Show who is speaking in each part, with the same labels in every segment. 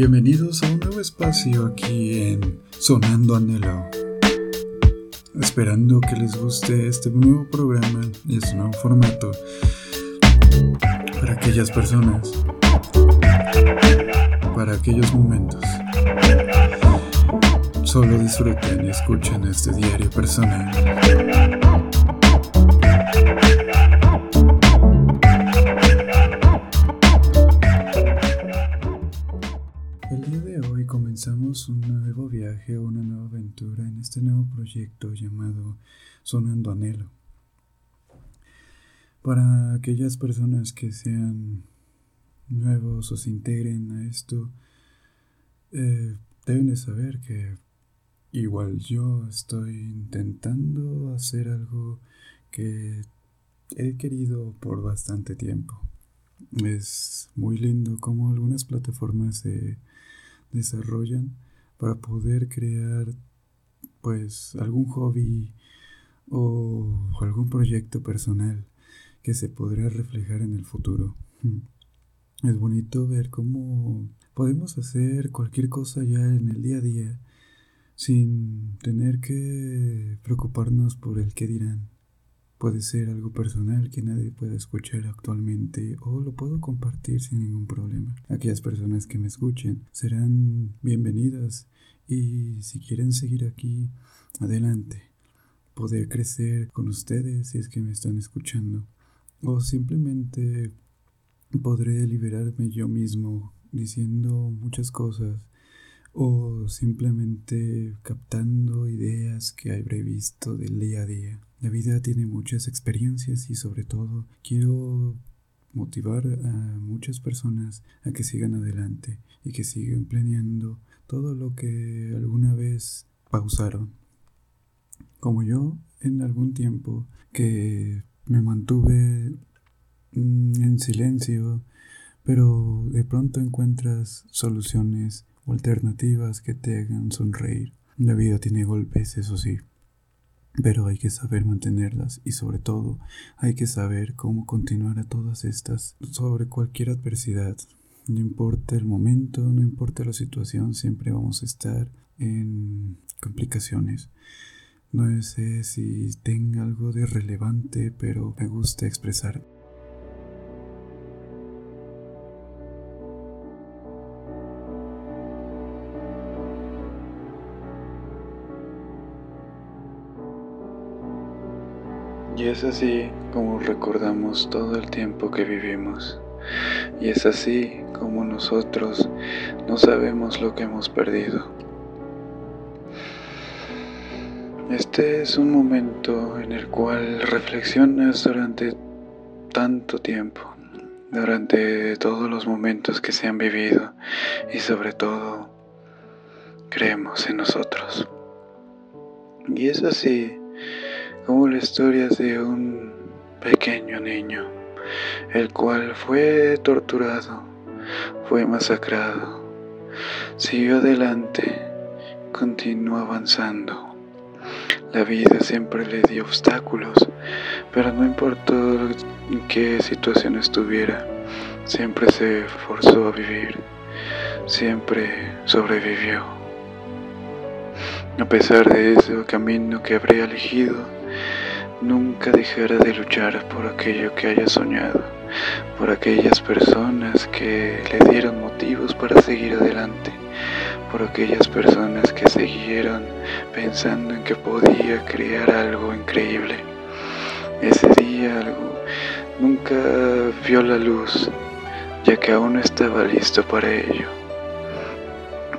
Speaker 1: Bienvenidos a un nuevo espacio aquí en Sonando Anhelo. Esperando que les guste este nuevo programa y este nuevo formato para aquellas personas, para aquellos momentos. Solo disfruten y escuchen este diario personal. Día de hoy comenzamos un nuevo viaje, una nueva aventura en este nuevo proyecto llamado Sonando Anhelo. Para aquellas personas que sean nuevos o se integren a esto, eh, deben de saber que igual yo estoy intentando hacer algo que he querido por bastante tiempo. Es muy lindo como algunas plataformas se desarrollan para poder crear pues algún hobby o algún proyecto personal que se podrá reflejar en el futuro. Es bonito ver cómo podemos hacer cualquier cosa ya en el día a día sin tener que preocuparnos por el qué dirán. Puede ser algo personal que nadie pueda escuchar actualmente o lo puedo compartir sin ningún problema. Aquellas personas que me escuchen serán bienvenidas y si quieren seguir aquí, adelante. Poder crecer con ustedes si es que me están escuchando. O simplemente podré liberarme yo mismo diciendo muchas cosas o simplemente captando ideas que habré visto del día a día. La vida tiene muchas experiencias y sobre todo quiero motivar a muchas personas a que sigan adelante y que sigan planeando todo lo que alguna vez pausaron. Como yo en algún tiempo que me mantuve mm, en silencio, pero de pronto encuentras soluciones o alternativas que te hagan sonreír. La vida tiene golpes, eso sí, pero hay que saber mantenerlas y sobre todo hay que saber cómo continuar a todas estas sobre cualquier adversidad. No importa el momento, no importa la situación, siempre vamos a estar en complicaciones. No sé si tenga algo de relevante, pero me gusta expresar. Y es así como recordamos todo el tiempo que vivimos. Y es así como nosotros no sabemos lo que hemos perdido. Este es un momento en el cual reflexionas durante tanto tiempo, durante todos los momentos que se han vivido y sobre todo creemos en nosotros. Y es así como la historia de un pequeño niño, el cual fue torturado, fue masacrado, siguió adelante, continuó avanzando. La vida siempre le dio obstáculos, pero no importó en qué situación estuviera, siempre se forzó a vivir, siempre sobrevivió. A pesar de ese camino que habría elegido, Nunca dejará de luchar por aquello que haya soñado, por aquellas personas que le dieron motivos para seguir adelante, por aquellas personas que siguieron pensando en que podía crear algo increíble. Ese día algo nunca vio la luz, ya que aún no estaba listo para ello.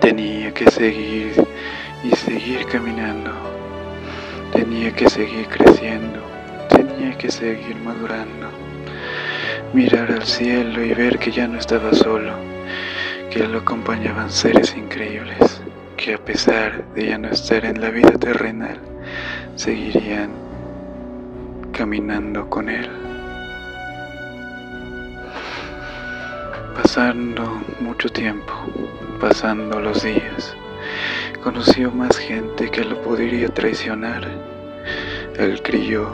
Speaker 1: Tenía que seguir y seguir caminando Tenía que seguir creciendo, tenía que seguir madurando. Mirar al cielo y ver que ya no estaba solo, que lo acompañaban seres increíbles, que a pesar de ya no estar en la vida terrenal, seguirían caminando con él. Pasando mucho tiempo, pasando los días, Conoció más gente que lo podría traicionar. El crío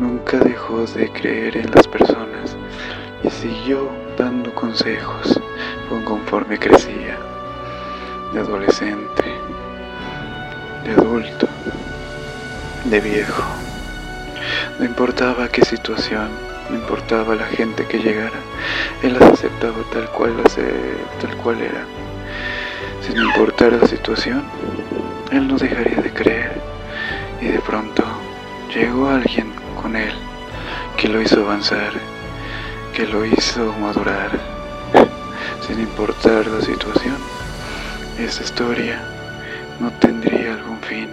Speaker 1: nunca dejó de creer en las personas y siguió dando consejos conforme crecía. de adolescente, de adulto, de viejo. No importaba qué situación, no importaba la gente que llegara, él las aceptaba tal cual, tal cual eran. Sin importar la situación, él no dejaría de creer. Y de pronto llegó alguien con él que lo hizo avanzar, que lo hizo madurar, sin importar la situación. Esa historia no tendría algún fin,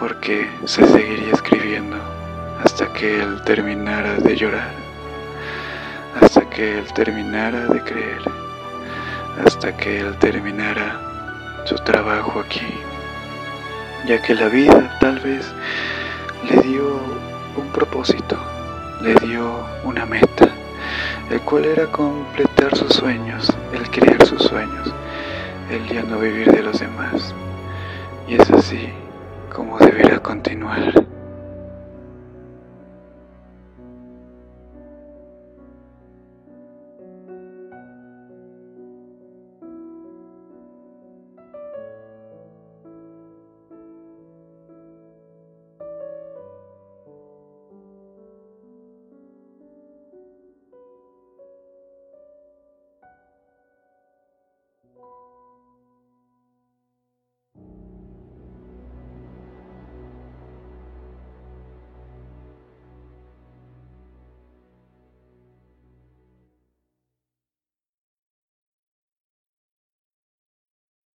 Speaker 1: porque se seguiría escribiendo hasta que él terminara de llorar, hasta que él terminara de creer, hasta que él terminara su trabajo aquí, ya que la vida tal vez le dio un propósito, le dio una meta, el cual era completar sus sueños, el crear sus sueños, el ya no vivir de los demás. Y es así como deberá continuar.